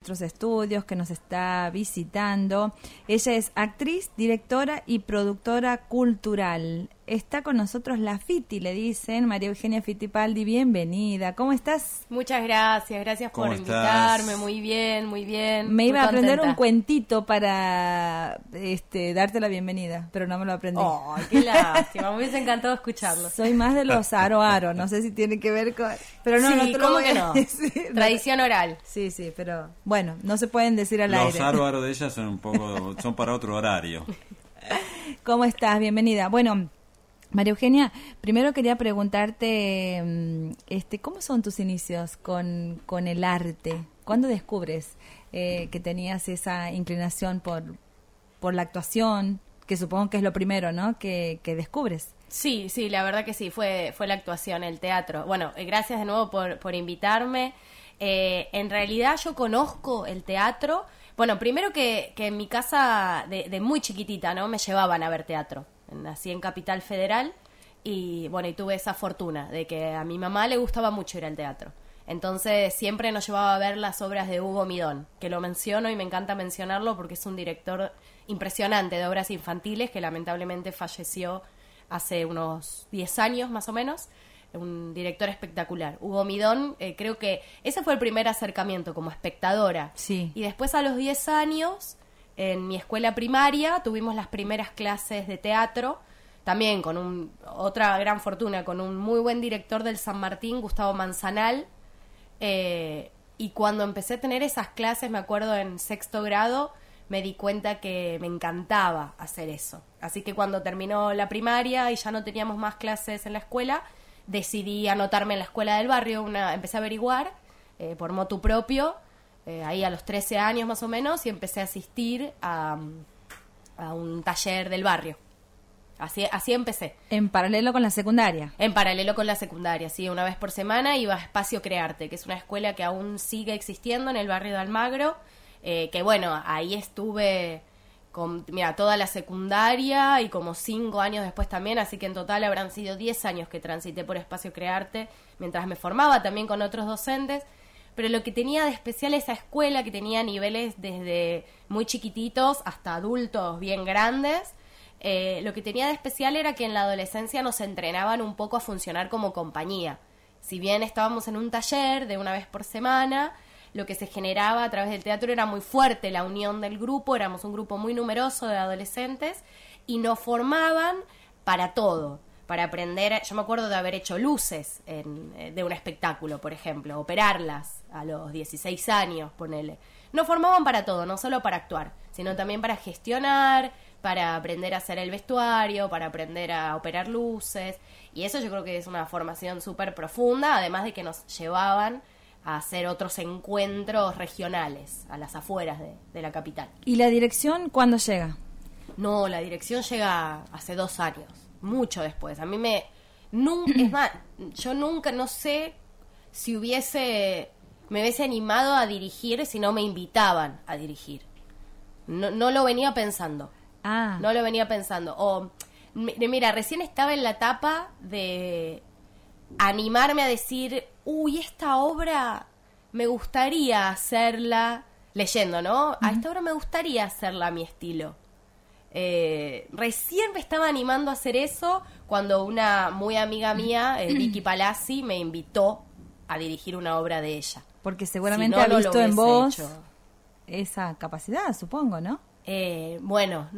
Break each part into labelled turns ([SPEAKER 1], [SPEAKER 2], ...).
[SPEAKER 1] nuestros estudios, que nos está visitando. Ella es actriz, directora y productora cultural. Está con nosotros la Fiti, le dicen, María Eugenia Fittipaldi, bienvenida. ¿Cómo estás?
[SPEAKER 2] Muchas gracias, gracias por invitarme, muy bien, muy bien.
[SPEAKER 1] Me iba a aprender un cuentito para este, darte la bienvenida, pero no me lo aprendí.
[SPEAKER 2] Oh, qué lástima, me hubiese encantado escucharlo.
[SPEAKER 1] Soy más de los aro aro, no sé si tiene que ver con...
[SPEAKER 2] Pero no, no ¿cómo que no? Tradición oral.
[SPEAKER 1] Sí, sí, pero bueno, no se pueden decir al
[SPEAKER 3] los
[SPEAKER 1] aire.
[SPEAKER 3] Los aro aro de ella son un poco, son para otro horario.
[SPEAKER 1] ¿Cómo estás? Bienvenida. Bueno, María Eugenia, primero quería preguntarte, mm, este, ¿cómo son tus inicios con, con el arte? ¿Cuándo descubres eh, que tenías esa inclinación por, por la actuación? Que supongo que es lo primero, ¿no? Que, que descubres.
[SPEAKER 2] Sí, sí, la verdad que sí, fue, fue la actuación, el teatro. Bueno, eh, gracias de nuevo por, por invitarme. Eh, en realidad yo conozco el teatro. Bueno, primero que, que en mi casa de, de muy chiquitita, ¿no? Me llevaban a ver teatro nací en Capital Federal y bueno, y tuve esa fortuna de que a mi mamá le gustaba mucho ir al teatro. Entonces siempre nos llevaba a ver las obras de Hugo Midón, que lo menciono y me encanta mencionarlo porque es un director impresionante de obras infantiles que lamentablemente falleció hace unos 10 años más o menos. Un director espectacular. Hugo Midón, eh, creo que ese fue el primer acercamiento como espectadora.
[SPEAKER 1] Sí.
[SPEAKER 2] Y después a los 10 años en mi escuela primaria tuvimos las primeras clases de teatro, también con un, otra gran fortuna, con un muy buen director del San Martín, Gustavo Manzanal. Eh, y cuando empecé a tener esas clases, me acuerdo en sexto grado, me di cuenta que me encantaba hacer eso. Así que cuando terminó la primaria y ya no teníamos más clases en la escuela, decidí anotarme en la escuela del barrio, una, empecé a averiguar eh, por motu propio eh, ahí a los 13 años más o menos, y empecé a asistir a, a un taller del barrio. Así, así empecé.
[SPEAKER 1] ¿En paralelo con la secundaria?
[SPEAKER 2] En paralelo con la secundaria, sí. Una vez por semana iba a Espacio Crearte, que es una escuela que aún sigue existiendo en el barrio de Almagro. Eh, que bueno, ahí estuve con, mira, toda la secundaria y como cinco años después también, así que en total habrán sido 10 años que transité por Espacio Crearte, mientras me formaba también con otros docentes pero lo que tenía de especial esa escuela, que tenía niveles desde muy chiquititos hasta adultos bien grandes, eh, lo que tenía de especial era que en la adolescencia nos entrenaban un poco a funcionar como compañía. Si bien estábamos en un taller de una vez por semana, lo que se generaba a través del teatro era muy fuerte, la unión del grupo, éramos un grupo muy numeroso de adolescentes y nos formaban para todo para aprender, yo me acuerdo de haber hecho luces en, eh, de un espectáculo, por ejemplo, operarlas a los 16 años, ponele. No formaban para todo, no solo para actuar, sino también para gestionar, para aprender a hacer el vestuario, para aprender a operar luces. Y eso yo creo que es una formación súper profunda, además de que nos llevaban a hacer otros encuentros regionales a las afueras de, de la capital.
[SPEAKER 1] ¿Y la dirección cuándo llega?
[SPEAKER 2] No, la dirección llega hace dos años mucho después. A mí me... Nunca, es más, yo nunca, no sé si hubiese, me hubiese animado a dirigir si no me invitaban a dirigir. No, no lo venía pensando.
[SPEAKER 1] Ah.
[SPEAKER 2] No lo venía pensando. O, mira, recién estaba en la etapa de animarme a decir, uy, esta obra me gustaría hacerla, leyendo, ¿no? A esta obra me gustaría hacerla a mi estilo. Eh, recién me estaba animando a hacer eso cuando una muy amiga mía, eh, Vicky Palazzi, me invitó a dirigir una obra de ella.
[SPEAKER 1] Porque seguramente ha visto en vos esa capacidad, supongo, ¿no?
[SPEAKER 2] Eh, bueno,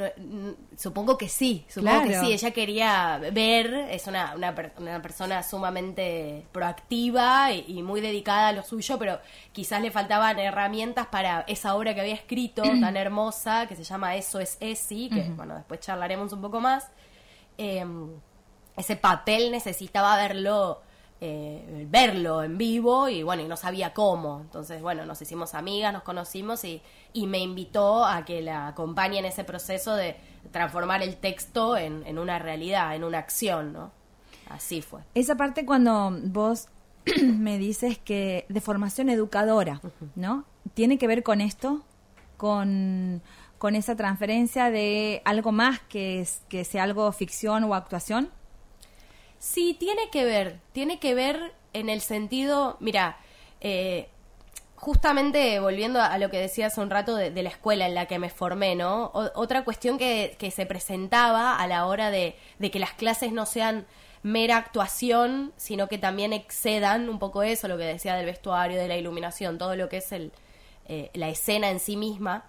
[SPEAKER 2] supongo que sí, supongo que sí. Ella quería ver, es una, una, persona sumamente proactiva y, muy dedicada a lo suyo, pero quizás le faltaban herramientas para esa obra que había escrito tan hermosa, que se llama Eso es Esi, que bueno, después charlaremos un poco más. Em, ese papel necesitaba verlo eh, verlo en vivo y bueno, y no sabía cómo. Entonces, bueno, nos hicimos amigas, nos conocimos y, y me invitó a que la acompañe en ese proceso de transformar el texto en, en una realidad, en una acción, ¿no? Así fue.
[SPEAKER 1] Esa parte cuando vos me dices que de formación educadora, ¿no? ¿Tiene que ver con esto? Con, con esa transferencia de algo más que, que sea algo ficción o actuación?
[SPEAKER 2] Sí, tiene que ver, tiene que ver en el sentido, mira, eh, justamente volviendo a lo que decía hace un rato de, de la escuela en la que me formé, ¿no? Otra cuestión que, que se presentaba a la hora de, de que las clases no sean mera actuación, sino que también excedan un poco eso, lo que decía del vestuario, de la iluminación, todo lo que es el, eh, la escena en sí misma,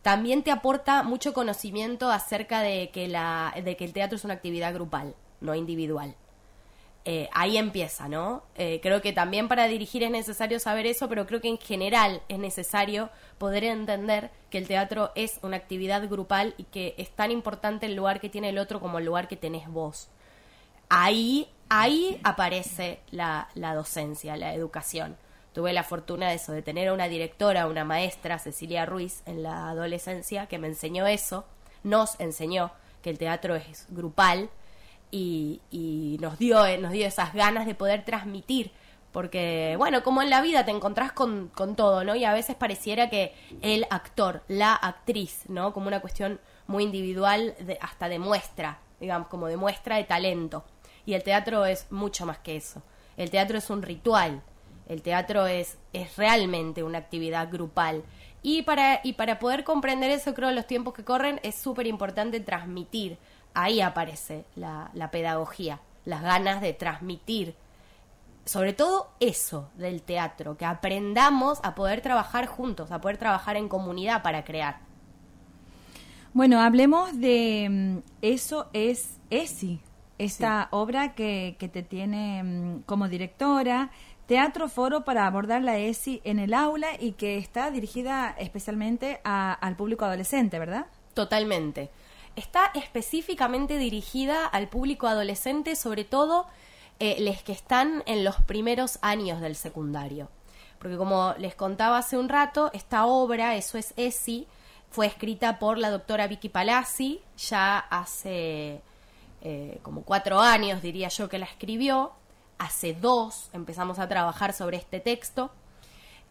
[SPEAKER 2] también te aporta mucho conocimiento acerca de que, la, de que el teatro es una actividad grupal, no individual. Eh, ahí empieza, ¿no? Eh, creo que también para dirigir es necesario saber eso, pero creo que en general es necesario poder entender que el teatro es una actividad grupal y que es tan importante el lugar que tiene el otro como el lugar que tenés vos. Ahí, ahí aparece la, la docencia, la educación. Tuve la fortuna de eso, de tener a una directora, una maestra, Cecilia Ruiz, en la adolescencia, que me enseñó eso, nos enseñó que el teatro es grupal y, y nos dio eh, nos dio esas ganas de poder transmitir. Porque bueno como en la vida te encontrás con, con todo no y a veces pareciera que el actor la actriz no como una cuestión muy individual de, hasta de muestra digamos como de muestra de talento. Y el teatro es mucho más que eso. El teatro es un ritual. El teatro es, es realmente una actividad grupal. Y para, y para poder comprender eso, creo, en los tiempos que corren, es súper importante transmitir. Ahí aparece la, la pedagogía, las ganas de transmitir. Sobre todo eso del teatro, que aprendamos a poder trabajar juntos, a poder trabajar en comunidad para crear.
[SPEAKER 1] Bueno, hablemos de mm, Eso es ESI, esta obra que, que te tiene mm, como directora, Teatro Foro para abordar la ESI en el aula y que está dirigida especialmente a- al público adolescente, ¿verdad?
[SPEAKER 2] Totalmente. Está específicamente dirigida al público adolescente, sobre todo eh, los que están en los primeros años del secundario. Porque como les contaba hace un rato, esta obra, Eso es ESI, fue escrita por la doctora Vicky Palazzi, ya hace eh, como cuatro años, diría yo, que la escribió. Hace dos empezamos a trabajar sobre este texto.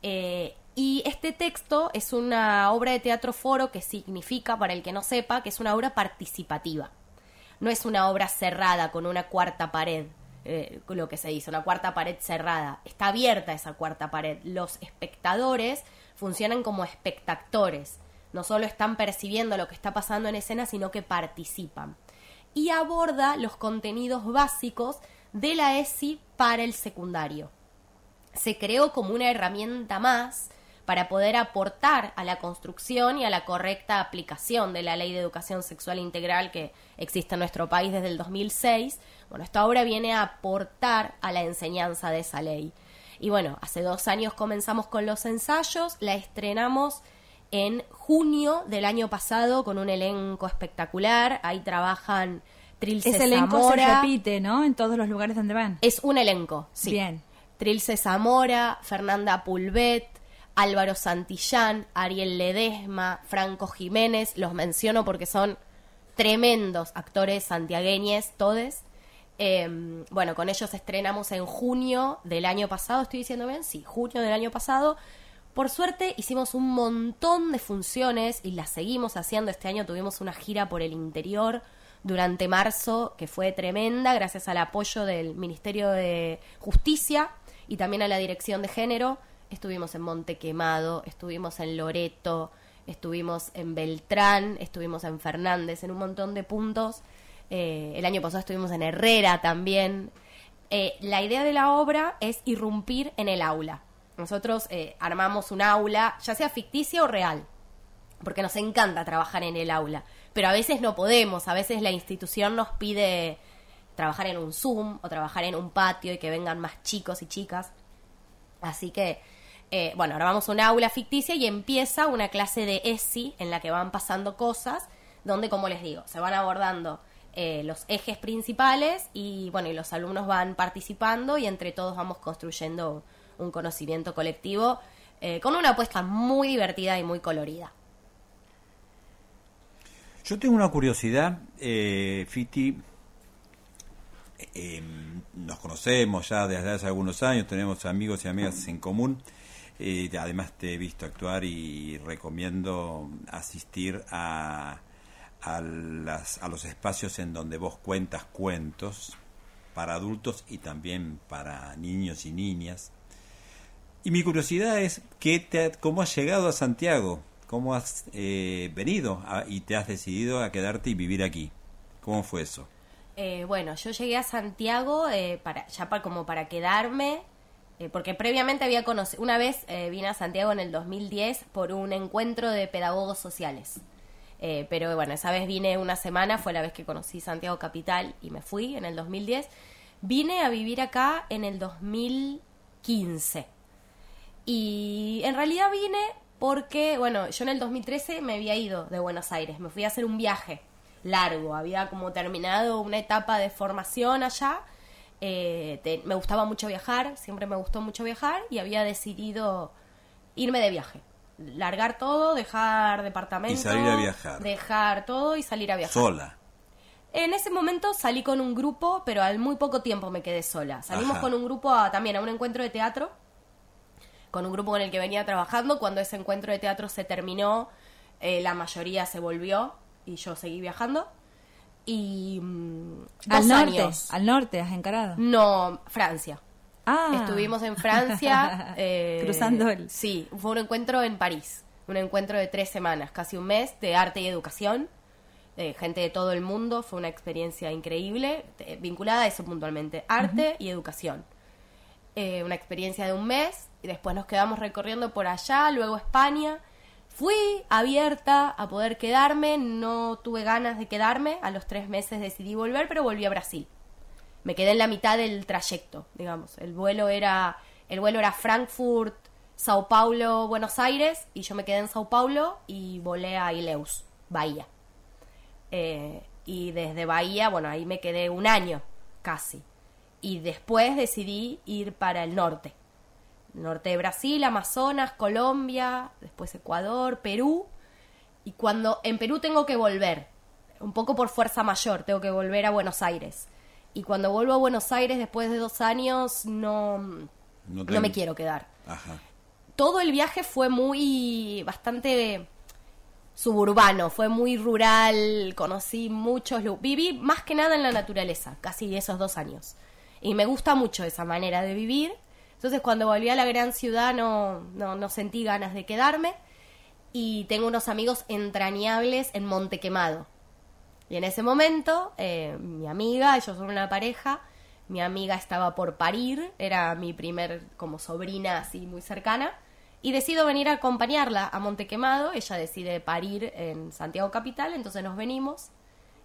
[SPEAKER 2] Eh, y este texto es una obra de teatro foro que significa, para el que no sepa, que es una obra participativa. No es una obra cerrada con una cuarta pared, eh, lo que se dice, una cuarta pared cerrada. Está abierta esa cuarta pared. Los espectadores funcionan como espectadores. No solo están percibiendo lo que está pasando en escena, sino que participan. Y aborda los contenidos básicos de la ESI para el secundario se creó como una herramienta más para poder aportar a la construcción y a la correcta aplicación de la Ley de Educación Sexual Integral que existe en nuestro país desde el 2006. Bueno, esta obra viene a aportar a la enseñanza de esa ley. Y bueno, hace dos años comenzamos con los ensayos, la estrenamos en junio del año pasado con un elenco espectacular. Ahí trabajan Trilce
[SPEAKER 1] Ese elenco se repite, ¿no? En todos los lugares donde van.
[SPEAKER 2] Es un elenco, sí.
[SPEAKER 1] Bien.
[SPEAKER 2] Trilce Zamora, Fernanda Pulvet, Álvaro Santillán, Ariel Ledesma, Franco Jiménez, los menciono porque son tremendos actores santiagueñes, todes. Eh, bueno, con ellos estrenamos en junio del año pasado, ¿estoy diciendo bien? Sí, junio del año pasado. Por suerte hicimos un montón de funciones y las seguimos haciendo. Este año tuvimos una gira por el interior durante marzo que fue tremenda gracias al apoyo del Ministerio de Justicia y también a la Dirección de Género. Estuvimos en Monte Quemado, estuvimos en Loreto, estuvimos en Beltrán, estuvimos en Fernández, en un montón de puntos. Eh, el año pasado estuvimos en Herrera también. Eh, la idea de la obra es irrumpir en el aula. Nosotros eh, armamos un aula, ya sea ficticia o real, porque nos encanta trabajar en el aula, pero a veces no podemos, a veces la institución nos pide trabajar en un Zoom o trabajar en un patio y que vengan más chicos y chicas. Así que, eh, bueno, armamos un aula ficticia y empieza una clase de ESI en la que van pasando cosas, donde, como les digo, se van abordando eh, los ejes principales y, bueno, y los alumnos van participando y entre todos vamos construyendo un conocimiento colectivo eh, con una apuesta muy divertida y muy colorida.
[SPEAKER 3] Yo tengo una curiosidad, eh, Fiti. Eh, nos conocemos ya desde hace algunos años, tenemos amigos y amigas en común. eh, además te he visto actuar y recomiendo asistir a, a, las, a los espacios en donde vos cuentas cuentos para adultos y también para niños y niñas. Y mi curiosidad es, ¿qué te, ¿cómo has llegado a Santiago? ¿Cómo has eh, venido y te has decidido a quedarte y vivir aquí? ¿Cómo fue eso?
[SPEAKER 2] Eh, bueno, yo llegué a Santiago eh, para, ya para, como para quedarme, porque previamente había conocido, una vez vine a Santiago en el 2010 por un encuentro de pedagogos sociales. pero bueno, esa vez vine una semana, fue la vez que conocí Santiago Capital y me fui en el 2010. Vine a vivir acá en el 2015. Y en realidad vine porque, bueno, yo en el 2013 me había ido de Buenos Aires, me fui a hacer un viaje largo, había como terminado una etapa de formación allá, eh, me gustaba mucho viajar, siempre me gustó mucho viajar y había decidido irme de viaje, largar todo, dejar departamento,
[SPEAKER 3] y salir a viajar,
[SPEAKER 2] dejar todo y salir a viajar.
[SPEAKER 3] Sola.
[SPEAKER 2] En ese momento salí con un grupo, pero al muy poco tiempo me quedé sola. Salimos con un grupo también a un encuentro de teatro con un grupo con el que venía trabajando. Cuando ese encuentro de teatro se terminó, eh, la mayoría se volvió y yo seguí viajando. Y
[SPEAKER 1] mm, al norte, al norte has encarado.
[SPEAKER 2] No, Francia.
[SPEAKER 1] Ah.
[SPEAKER 2] Estuvimos en Francia.
[SPEAKER 1] Eh, Cruzando el...
[SPEAKER 2] Sí, fue un encuentro en París. Un encuentro de tres semanas, casi un mes, de arte y educación. gente de todo el mundo. Fue una experiencia increíble, vinculada a eso puntualmente. Arte y educación. Eh, una experiencia de un mes y después nos quedamos recorriendo por allá, luego España. Fui abierta a poder quedarme, no tuve ganas de quedarme, a los tres meses decidí volver, pero volví a Brasil. Me quedé en la mitad del trayecto, digamos. El vuelo era, el vuelo era Frankfurt, Sao Paulo, Buenos Aires, y yo me quedé en Sao Paulo y volé a Ileus, Bahía. Eh, y desde Bahía, bueno, ahí me quedé un año casi. Y después decidí ir para el norte, norte de Brasil, Amazonas, Colombia, después Ecuador, Perú. Y cuando en Perú tengo que volver, un poco por fuerza mayor, tengo que volver a Buenos Aires. Y cuando vuelvo a Buenos Aires después de dos años, no, no, me quiero quedar. Todo el viaje fue muy, bastante suburbano, fue muy rural, conocí muchos, viví más que nada en la naturaleza, casi esos dos años. Y me gusta mucho esa manera de vivir entonces cuando volví a la gran ciudad no, no, sentí ganas de quedarme. Y tengo unos amigos entrañables en Montequemado. Y en ese momento, eh, mi amiga, ellos son una pareja, mi amiga estaba por parir, era mi primer como sobrina así muy cercana, y decido venir a acompañarla a Montequemado, ella decide parir en Santiago Capital, entonces nos venimos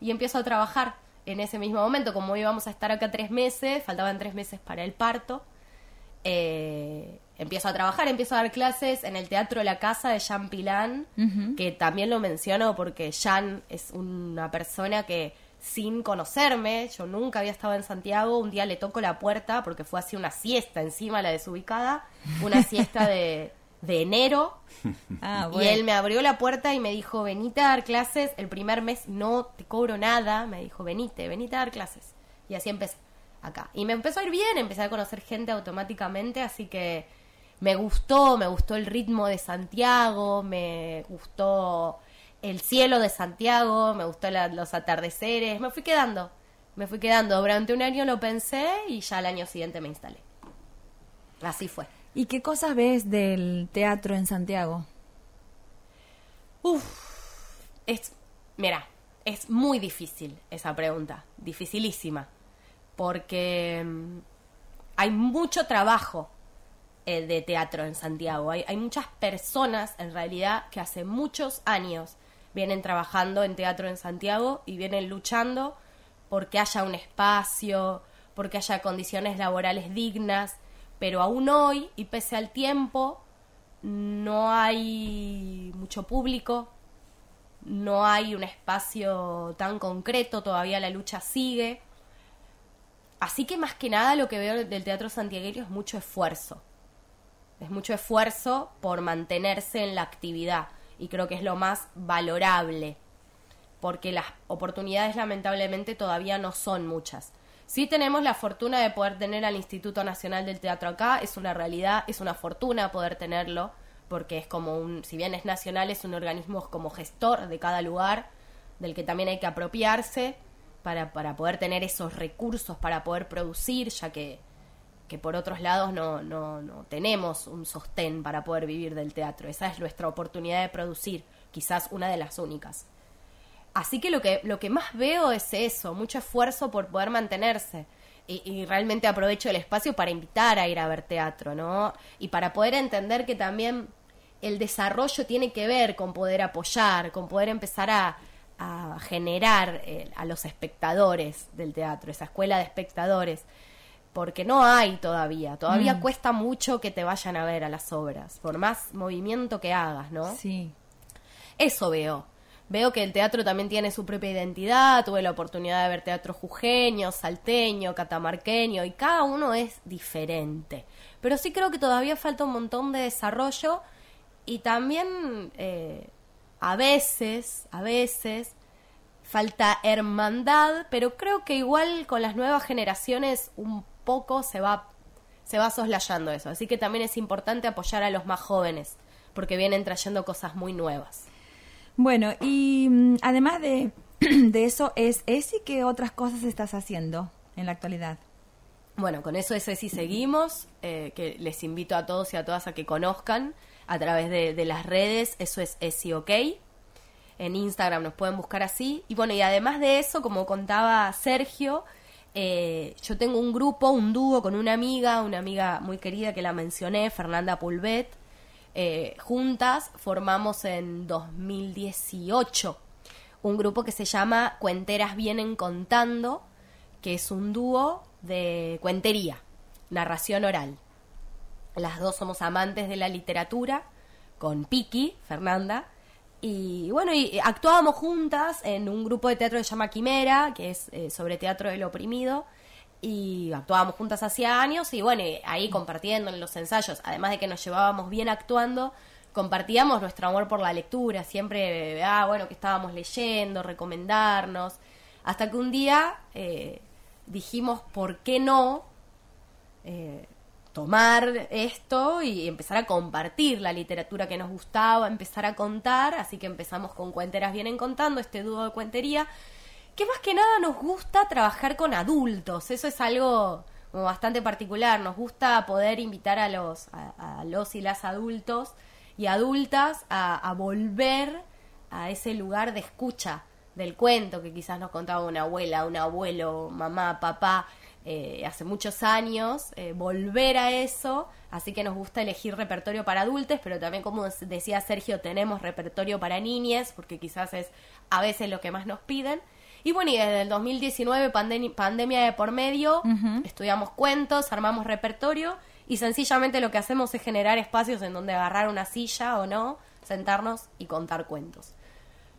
[SPEAKER 2] y empiezo a trabajar en ese mismo momento, como íbamos a estar acá tres meses, faltaban tres meses para el parto, eh, empiezo a trabajar, empiezo a dar clases en el Teatro La Casa de Jean Pilán, que también lo menciono porque Jean es una persona que sin conocerme, yo nunca había estado en Santiago, un día le toco la puerta porque fue así una siesta encima la desubicada, una siesta de, enero, ah, y él me abrió la puerta y me dijo, venite a dar clases, el primer mes no te cobro nada, me dijo, venite, venite a dar clases. Y así empecé acá. Y me empezó a ir bien, empecé a conocer gente automáticamente, así que me gustó, me gustó el ritmo de Santiago, me gustó el cielo de Santiago, me gustó los atardeceres, me fui quedando, me fui quedando. Durante un año lo pensé y ya al año siguiente me instalé. Así fue.
[SPEAKER 1] ¿Y qué cosas ves del teatro en Santiago?
[SPEAKER 2] Uf, es, mira, es muy difícil esa pregunta, dificilísima porque mm, hay mucho trabajo eh, de teatro en Santiago. Hay, hay, muchas personas, en realidad, que hace muchos años vienen trabajando en teatro en Santiago y vienen luchando porque haya un espacio, porque haya condiciones laborales dignas, pero aún hoy, y pese al tiempo, no hay mucho público, no hay un espacio tan concreto, todavía la lucha sigue Así que más que nada lo que veo del teatro santiagueño es mucho esfuerzo. Es mucho esfuerzo por mantenerse en la actividad y creo que es lo más valorable porque las oportunidades lamentablemente todavía no son muchas. Sí tenemos la fortuna de poder tener al Instituto Nacional del Teatro acá, es una realidad, es una fortuna poder tenerlo, porque es como un, si bien es nacional, es un organismo como gestor de cada lugar, del que también hay que apropiarse para, para poder tener esos recursos para poder producir, ya que que por otros lados no, no, no tenemos un sostén para poder vivir del teatro. Esa es nuestra oportunidad de producir, quizás una de las únicas. Así que lo que, lo que más veo es eso, mucho esfuerzo por poder mantenerse. Y, y, realmente aprovecho el espacio para invitar a ir a ver teatro, ¿no? Y para poder entender que también el desarrollo tiene que ver con poder apoyar, con poder empezar a, a generar eh, a los espectadores del teatro, esa escuela de espectadores porque no hay todavía, todavía
[SPEAKER 1] Mm.
[SPEAKER 2] cuesta mucho que te vayan a ver a las obras, por más movimiento que hagas, ¿no?
[SPEAKER 1] Sí.
[SPEAKER 2] Eso veo. Veo que el teatro también tiene su propia identidad, tuve la oportunidad de ver teatro jujeño, salteño, catamarqueño, y cada uno es diferente. Pero sí creo que todavía falta un montón de desarrollo y también eh, a veces, a veces, falta hermandad, pero creo que igual con las nuevas generaciones un poco se va se va soslayando eso, así que también es importante apoyar a los más jóvenes porque vienen trayendo cosas muy nuevas.
[SPEAKER 1] Bueno, y mm, además de, de eso, es ¿es y qué otras cosas estás haciendo en la actualidad?
[SPEAKER 2] Bueno, con eso es si seguimos, eh, que les invito a todos y a todas a que conozcan a través de, las redes, eso es Esi OK. En Instagram nos pueden buscar así. Y bueno, y además de eso, como contaba Sergio, eh, yo tengo un grupo, un dúo con una amiga, una amiga muy querida que la mencioné, Fernanda Pulvet. Eh, juntas formamos en 2018 un grupo que se llama Cuenteras Vienen Contando, que es un dúo de cuentería, narración oral. Las dos somos amantes de la literatura, con Piki, Fernanda, y bueno, y actuábamos juntas en un grupo de teatro que se llama Quimera, que es eh, sobre teatro del oprimido, y actuábamos juntas hacía años, y bueno, ahí compartiendo en los ensayos, además de que nos llevábamos bien actuando, compartíamos nuestro amor por la lectura, siempre, ah, bueno, que estábamos leyendo, recomendarnos, hasta que un día eh, dijimos, ¿por qué no? eh, tomar esto y empezar a compartir la literatura que nos gustaba, empezar a contar, así que empezamos con Cuenteras Vienen Contando, este dúo de cuentería, que más que nada nos gusta trabajar con adultos, eso es algo como bastante particular, nos gusta poder invitar a los, a, a los y las adultos y adultas a, a volver a ese lugar de escucha del cuento que quizás nos contaba una abuela, un abuelo, mamá, papá, eh, hace muchos años, eh, volver a eso, así que nos gusta elegir repertorio para adultos, pero también como decía Sergio, tenemos repertorio para niñas, porque quizás es a veces lo que más nos piden. Y bueno, y desde el 2019, pandem- pandemia de por medio, estudiamos cuentos, armamos repertorio y sencillamente lo que hacemos es generar espacios en donde agarrar una silla o no, sentarnos y contar cuentos.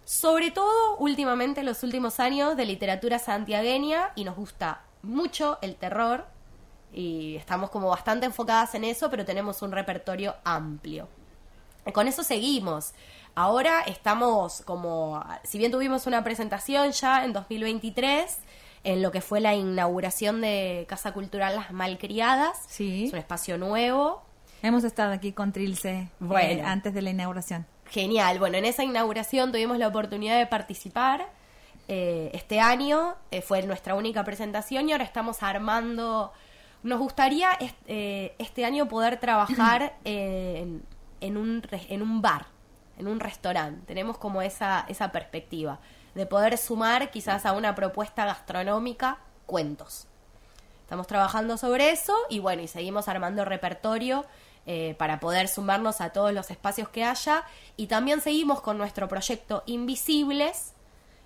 [SPEAKER 2] Sobre todo, últimamente, en los últimos años, de literatura santiagueña y nos gusta mucho el terror y estamos como bastante enfocadas en eso, pero tenemos un repertorio amplio. Con eso seguimos. Ahora estamos como, si bien tuvimos una presentación ya en 2023, en lo que fue la inauguración de Casa Cultural Las Malcriadas,
[SPEAKER 1] Sí.
[SPEAKER 2] es un espacio nuevo,
[SPEAKER 1] Hemos estado aquí con Trilce eh,
[SPEAKER 2] Bueno.
[SPEAKER 1] antes de la inauguración.
[SPEAKER 2] Genial. Bueno, en esa inauguración tuvimos la oportunidad de participar. Eh, este año eh, fue nuestra única presentación y ahora estamos armando. Nos gustaría est- eh, este año poder trabajar en, en un, re- en un bar, en un restaurante. Tenemos como esa, esa perspectiva de poder sumar quizás a una propuesta gastronómica cuentos. Estamos trabajando sobre eso y bueno, y seguimos armando repertorio eh, para poder sumarnos a todos los espacios que haya. Y también seguimos con nuestro proyecto Invisibles,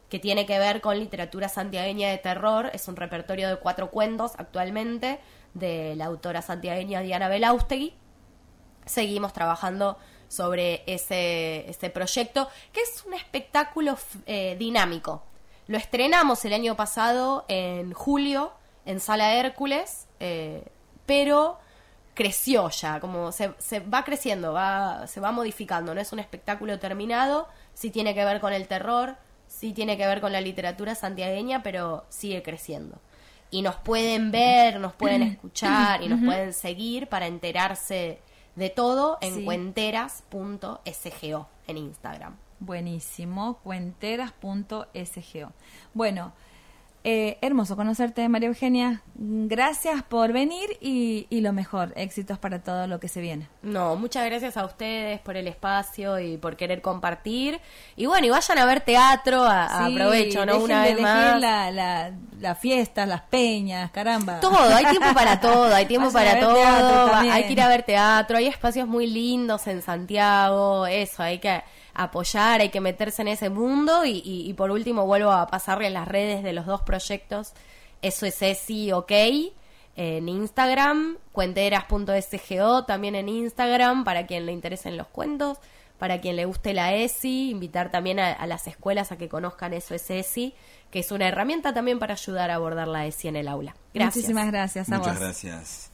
[SPEAKER 2] que tiene que ver con literatura santiagueña de terror. Es un repertorio de cuatro cuentos actualmente de la autora santiagueña Diana Belaustegui. Seguimos trabajando sobre ese, ese proyecto, que es un espectáculo eh, dinámico. Lo estrenamos el año pasado en julio en Sala Hércules, eh, pero creció ya, como se, se va creciendo, va, se va modificando, no es un espectáculo terminado, sí tiene que ver con el terror, sí tiene que ver con la literatura santiagueña, pero sigue creciendo. Y nos pueden ver, nos pueden escuchar y nos pueden seguir para enterarse de todo en
[SPEAKER 1] Sí.
[SPEAKER 2] cuenteras.sgo en Instagram.
[SPEAKER 1] Buenísimo, cuenteras.sgo. Bueno, Eh, hermoso conocerte, María Eugenia. Gracias por venir y, y lo mejor, éxitos para todo lo que se viene.
[SPEAKER 2] No, muchas gracias a ustedes por el espacio y por querer compartir. Y bueno, y vayan a ver teatro, a,
[SPEAKER 1] Sí,
[SPEAKER 2] aprovecho, ¿no? Una vez más.
[SPEAKER 1] La, la, las fiestas, las peñas, caramba.
[SPEAKER 2] Todo, hay tiempo para todo, hay tiempo para todo, hay que ir a ver teatro, hay espacios muy lindos en Santiago, eso, hay que apoyar, hay que meterse en ese mundo y, y- y por último vuelvo a pasarle las redes de los dos proyectos, eso es ESI OK en Instagram, cuenteras.sgo también en Instagram para quien le interesen los cuentos, para quien le guste la ESI, invitar también a, a las escuelas a que conozcan eso es ESI, que es una herramienta también para ayudar a abordar la ESI en el aula. Gracias.
[SPEAKER 1] Muchísimas gracias a
[SPEAKER 3] Muchas
[SPEAKER 1] vos.
[SPEAKER 3] gracias.